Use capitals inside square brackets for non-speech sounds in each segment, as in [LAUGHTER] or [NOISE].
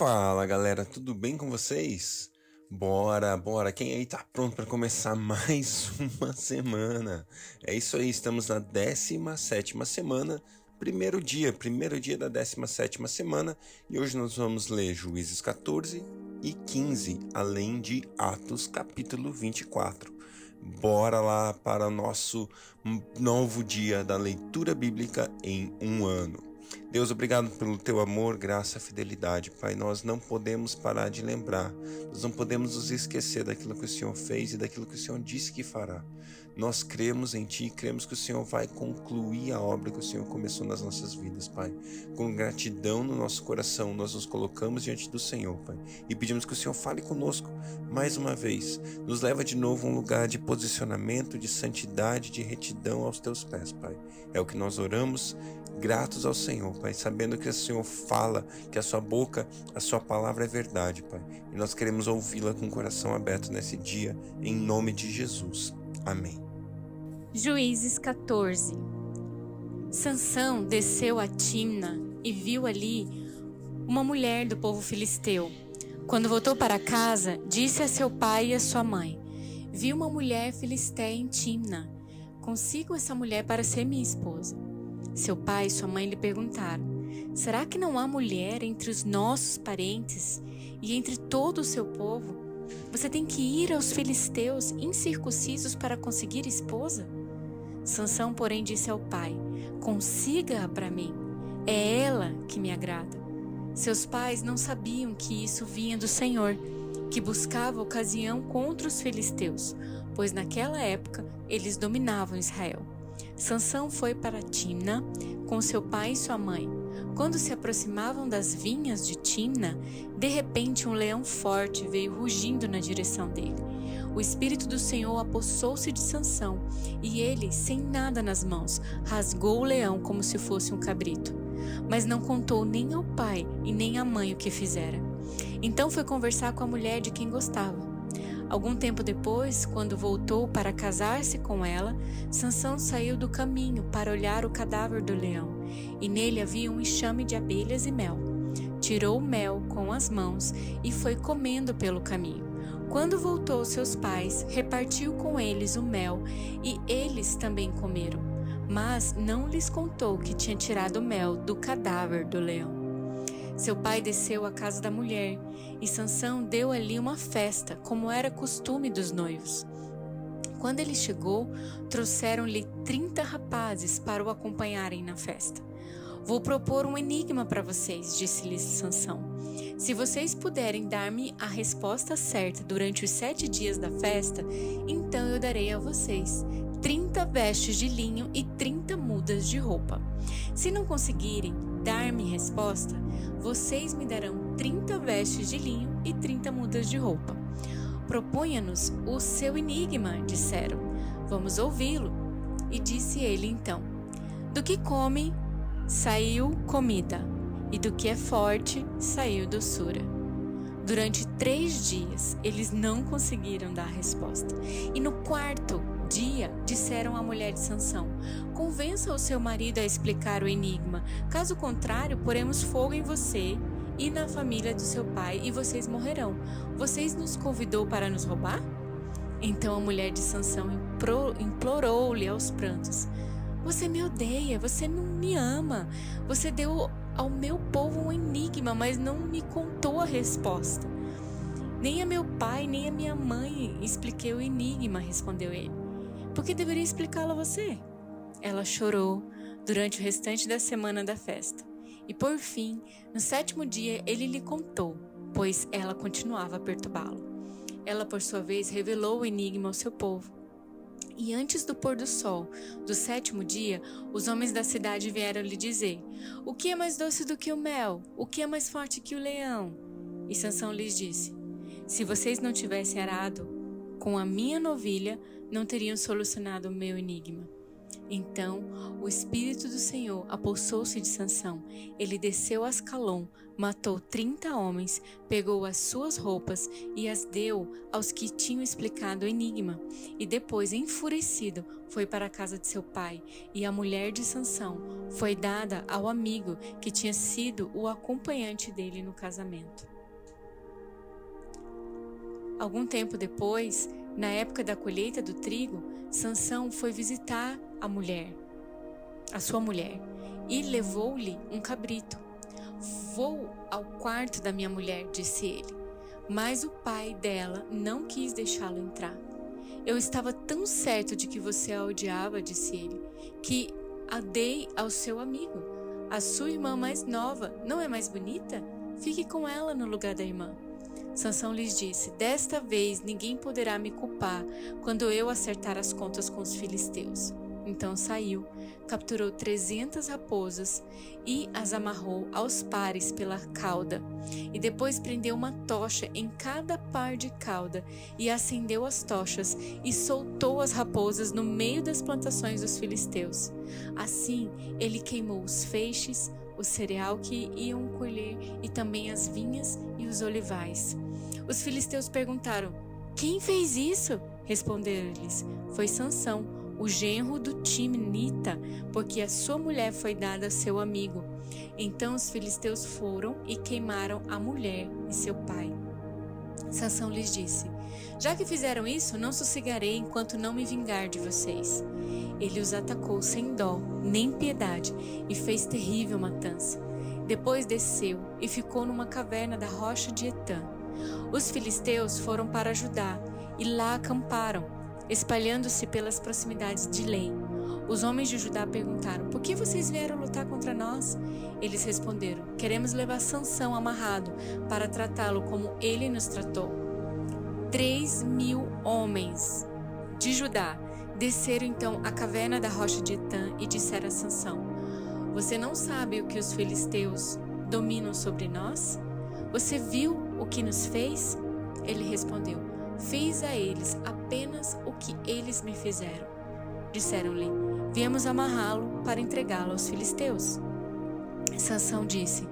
Fala galera, tudo bem com vocês? Bora, bora, quem aí tá pronto para começar [LAUGHS] mais uma semana? É isso aí, estamos na 17 semana, primeiro dia, primeiro dia da 17 semana, e hoje nós vamos ler Juízes 14 e 15, além de Atos capítulo 24. Bora lá para nosso novo dia da leitura bíblica em um ano. Deus, obrigado pelo teu amor, graça, fidelidade, Pai. Nós não podemos parar de lembrar, nós não podemos nos esquecer daquilo que o Senhor fez e daquilo que o Senhor disse que fará. Nós cremos em Ti, cremos que o Senhor vai concluir a obra que o Senhor começou nas nossas vidas, Pai. Com gratidão no nosso coração, nós nos colocamos diante do Senhor, Pai, e pedimos que o Senhor fale conosco mais uma vez. Nos leva de novo a um lugar de posicionamento, de santidade, de retidão aos Teus pés, Pai. É o que nós oramos, gratos ao Senhor, Pai, sabendo que o Senhor fala, que a sua boca, a sua palavra é verdade, Pai. E nós queremos ouvi-la com o coração aberto nesse dia, em nome de Jesus. Amém. Juízes 14 Sansão desceu a Timna e viu ali uma mulher do povo filisteu. Quando voltou para casa, disse a seu pai e a sua mãe: Vi uma mulher filisteia em Timna. Consigo essa mulher para ser minha esposa. Seu pai e sua mãe lhe perguntaram: Será que não há mulher entre os nossos parentes e entre todo o seu povo? Você tem que ir aos filisteus incircuncisos para conseguir esposa? Sansão, porém, disse ao pai: Consiga-a para mim. É ela que me agrada. Seus pais não sabiam que isso vinha do Senhor, que buscava ocasião contra os filisteus, pois naquela época eles dominavam Israel. Sansão foi para Timna com seu pai e sua mãe. Quando se aproximavam das vinhas de Timna, de repente um leão forte veio rugindo na direção dele. O espírito do Senhor apossou-se de Sansão, e ele, sem nada nas mãos, rasgou o leão como se fosse um cabrito. Mas não contou nem ao pai e nem à mãe o que fizera. Então foi conversar com a mulher de quem gostava. Algum tempo depois, quando voltou para casar-se com ela, Sansão saiu do caminho para olhar o cadáver do leão, e nele havia um enxame de abelhas e mel. Tirou o mel com as mãos e foi comendo pelo caminho. Quando voltou seus pais, repartiu com eles o mel, e eles também comeram, mas não lhes contou que tinha tirado o mel do cadáver do leão. Seu pai desceu à casa da mulher, e Sansão deu ali uma festa, como era costume dos noivos. Quando ele chegou, trouxeram-lhe trinta rapazes para o acompanharem na festa. Vou propor um enigma para vocês, disse-lhes Sansão. Se vocês puderem dar-me a resposta certa durante os sete dias da festa, então eu darei a vocês trinta vestes de linho e trinta mudas de roupa. Se não conseguirem dar-me resposta, vocês me darão 30 vestes de linho e 30 mudas de roupa. Proponha-nos o seu enigma, disseram. Vamos ouvi-lo. E disse ele então: Do que come, saiu comida, e do que é forte, saiu doçura. Durante três dias, eles não conseguiram dar resposta. E no quarto dia, disseram à mulher de Sansão: Convença o seu marido a explicar o enigma. Caso contrário, poremos fogo em você e na família do seu pai e vocês morrerão. Vocês nos convidou para nos roubar? Então a mulher de Sansão implorou-lhe aos prantos: Você me odeia, você não me ama. Você deu ao meu povo um enigma, mas não me contou a resposta. Nem a meu pai, nem a minha mãe expliquei o enigma, respondeu ele. Por que deveria explicá-lo a você? Ela chorou durante o restante da semana da festa. E por fim, no sétimo dia, ele lhe contou, pois ela continuava a perturbá-lo. Ela, por sua vez, revelou o enigma ao seu povo. E antes do pôr do sol do sétimo dia, os homens da cidade vieram lhe dizer: O que é mais doce do que o mel? O que é mais forte que o leão? E Sansão lhes disse: Se vocês não tivessem arado com a minha novilha, não teriam solucionado o meu enigma. Então o Espírito do Senhor apossou-se de Sansão. Ele desceu a Ascalon, matou trinta homens, pegou as suas roupas e as deu aos que tinham explicado o enigma. E depois, enfurecido, foi para a casa de seu pai. E a mulher de Sansão foi dada ao amigo que tinha sido o acompanhante dele no casamento. Algum tempo depois, na época da colheita do trigo, Sansão foi visitar a mulher, a sua mulher, e levou-lhe um cabrito. Vou ao quarto da minha mulher, disse ele. Mas o pai dela não quis deixá-lo entrar. Eu estava tão certo de que você a odiava, disse ele, que a dei ao seu amigo. A sua irmã mais nova não é mais bonita? Fique com ela no lugar da irmã. Sansão lhes disse: Desta vez ninguém poderá me culpar quando eu acertar as contas com os filisteus. Então saiu, capturou trezentas raposas e as amarrou aos pares pela cauda. E depois prendeu uma tocha em cada par de cauda e acendeu as tochas e soltou as raposas no meio das plantações dos filisteus. Assim ele queimou os feixes, o cereal que iam colher e também as vinhas e os olivais. Os filisteus perguntaram: Quem fez isso? Responderam-lhes: Foi Sansão, o genro do Timnita, porque a sua mulher foi dada a seu amigo. Então os filisteus foram e queimaram a mulher e seu pai. Sansão lhes disse: Já que fizeram isso, não sossegarei enquanto não me vingar de vocês. Ele os atacou sem dó, nem piedade, e fez terrível matança. Depois desceu e ficou numa caverna da rocha de Etã. Os filisteus foram para Judá e lá acamparam, espalhando-se pelas proximidades de Lei. Os homens de Judá perguntaram: Por que vocês vieram lutar contra nós? Eles responderam: Queremos levar Sansão amarrado para tratá-lo como ele nos tratou. Três mil homens de Judá desceram então à caverna da rocha de Etã e disseram a Sansão: Você não sabe o que os filisteus dominam sobre nós? Você viu o que nos fez? Ele respondeu: Fiz a eles apenas o que eles me fizeram. Disseram-lhe: Viemos amarrá-lo para entregá-lo aos filisteus. Sansão disse: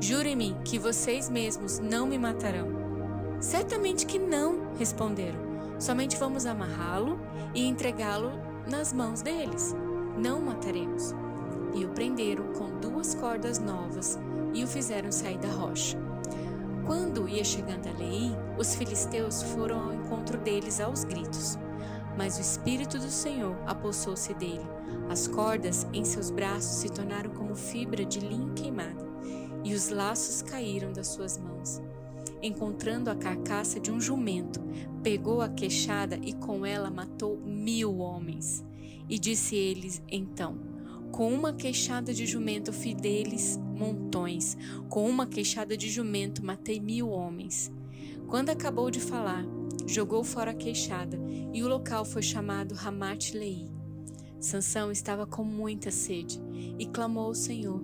Jurem-me que vocês mesmos não me matarão. Certamente que não, responderam. Somente vamos amarrá-lo e entregá-lo nas mãos deles. Não o mataremos. E o prenderam com duas cordas novas e o fizeram sair da rocha. Quando ia chegando a Lei, os filisteus foram ao encontro deles aos gritos. Mas o Espírito do Senhor apossou-se dele. As cordas em seus braços se tornaram como fibra de linho queimada, e os laços caíram das suas mãos. Encontrando a carcaça de um jumento, pegou a queixada e com ela matou mil homens. E disse eles então: com uma queixada de jumento fiz deles montões, com uma queixada de jumento matei mil homens. Quando acabou de falar, jogou fora a queixada, e o local foi chamado Ramat Lei. Sansão estava com muita sede e clamou ao Senhor: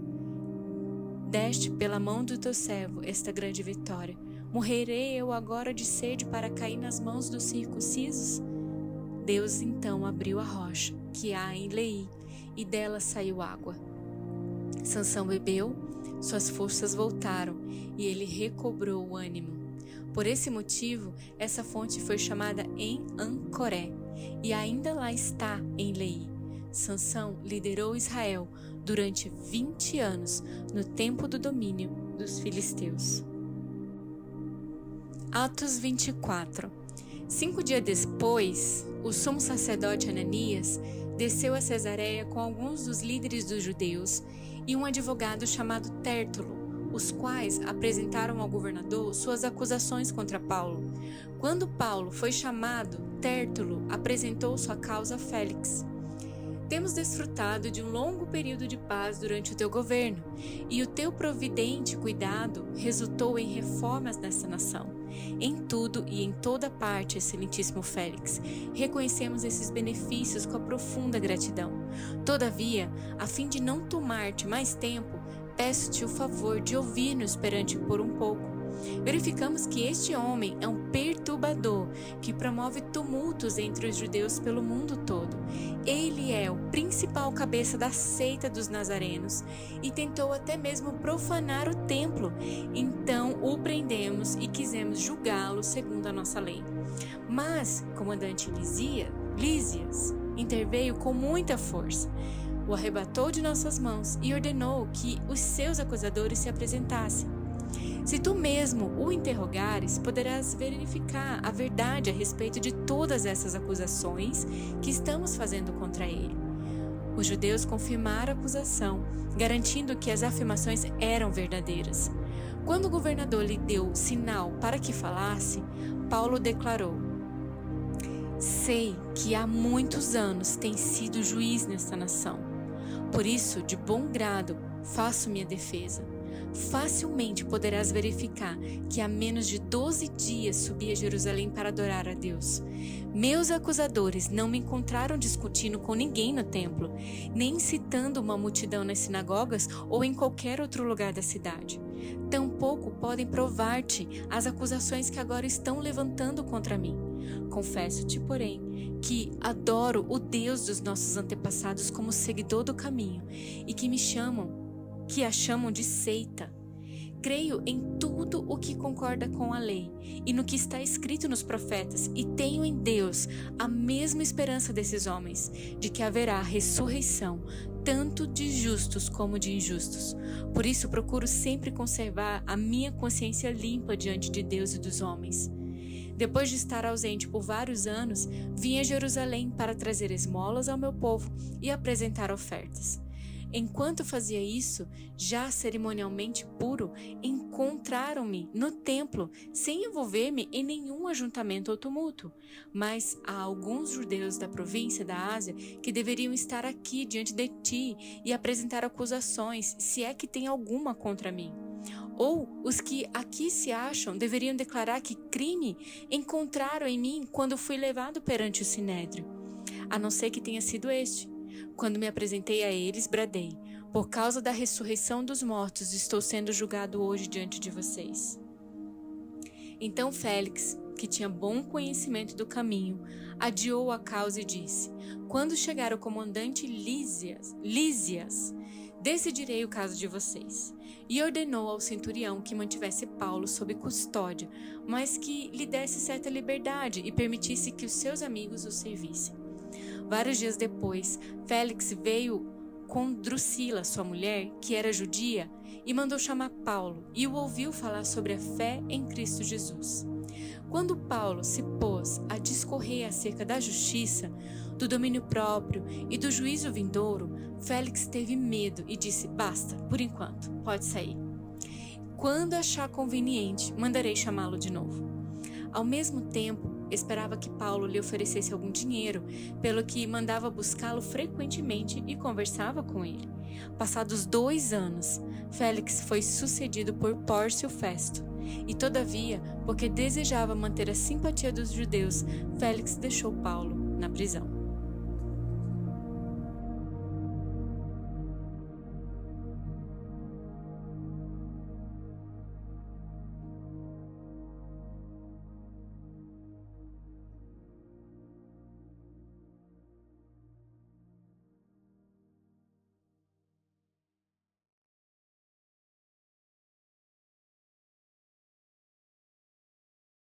Deste pela mão do teu servo esta grande vitória. Morrerei eu agora de sede para cair nas mãos dos circuncisos? Deus então abriu a rocha que há em Lei e dela saiu água. Sansão bebeu, suas forças voltaram e ele recobrou o ânimo. Por esse motivo, essa fonte foi chamada em Ancoré e ainda lá está em Lei. Sansão liderou Israel durante 20 anos no tempo do domínio dos filisteus. Atos 24 Cinco dias depois, o sumo sacerdote Ananias desceu a Cesareia com alguns dos líderes dos judeus e um advogado chamado Tértulo, os quais apresentaram ao governador suas acusações contra Paulo. Quando Paulo foi chamado, Tértulo apresentou sua causa a Félix. Temos desfrutado de um longo período de paz durante o teu governo, e o teu providente cuidado resultou em reformas nessa nação. Em tudo e em toda parte, excelentíssimo Félix, reconhecemos esses benefícios com a profunda gratidão. Todavia, a fim de não tomar-te mais tempo, peço-te o favor de ouvir-nos perante por um pouco verificamos que este homem é um perturbador que promove tumultos entre os judeus pelo mundo todo. Ele é o principal cabeça da seita dos nazarenos e tentou até mesmo profanar o templo. Então o prendemos e quisemos julgá-lo segundo a nossa lei. Mas, comandante Lisia, Lísias interveio com muita força o arrebatou de nossas mãos e ordenou que os seus acusadores se apresentassem. Se tu mesmo o interrogares, poderás verificar a verdade a respeito de todas essas acusações que estamos fazendo contra ele. Os judeus confirmaram a acusação, garantindo que as afirmações eram verdadeiras. Quando o governador lhe deu sinal para que falasse, Paulo declarou: Sei que há muitos anos tem sido juiz nesta nação por isso, de bom grado, faço minha defesa. Facilmente poderás verificar que há menos de doze dias subi a Jerusalém para adorar a Deus. Meus acusadores não me encontraram discutindo com ninguém no templo, nem incitando uma multidão nas sinagogas ou em qualquer outro lugar da cidade. Tampouco podem provar-te as acusações que agora estão levantando contra mim. Confesso-te, porém, que adoro o Deus dos nossos antepassados como seguidor do caminho e que me chamam, que a chamam de seita. Creio em tudo o que concorda com a lei e no que está escrito nos profetas, e tenho em Deus a mesma esperança desses homens, de que haverá ressurreição, tanto de justos como de injustos. Por isso procuro sempre conservar a minha consciência limpa diante de Deus e dos homens. Depois de estar ausente por vários anos, vim a Jerusalém para trazer esmolas ao meu povo e apresentar ofertas. Enquanto fazia isso, já cerimonialmente puro, encontraram-me no templo, sem envolver-me em nenhum ajuntamento ou tumulto. Mas há alguns judeus da província da Ásia que deveriam estar aqui diante de ti e apresentar acusações, se é que tem alguma contra mim. Ou os que aqui se acham deveriam declarar que crime encontraram em mim quando fui levado perante o sinédrio. A não ser que tenha sido este. Quando me apresentei a eles, bradei: Por causa da ressurreição dos mortos, estou sendo julgado hoje diante de vocês. Então Félix, que tinha bom conhecimento do caminho, adiou a causa e disse: Quando chegar o comandante Lísias, Lísias decidirei o caso de vocês e ordenou ao centurião que mantivesse Paulo sob custódia, mas que lhe desse certa liberdade e permitisse que os seus amigos o servissem. Vários dias depois, Félix veio com Drusila, sua mulher, que era judia, e mandou chamar Paulo e o ouviu falar sobre a fé em Cristo Jesus. Quando Paulo se pôs a discorrer acerca da justiça, do domínio próprio e do juízo vindouro, Félix teve medo e disse: Basta, por enquanto, pode sair. Quando achar conveniente, mandarei chamá-lo de novo. Ao mesmo tempo, esperava que Paulo lhe oferecesse algum dinheiro, pelo que mandava buscá-lo frequentemente e conversava com ele. Passados dois anos, Félix foi sucedido por Pórcio Festo. E todavia, porque desejava manter a simpatia dos judeus, Félix deixou Paulo na prisão.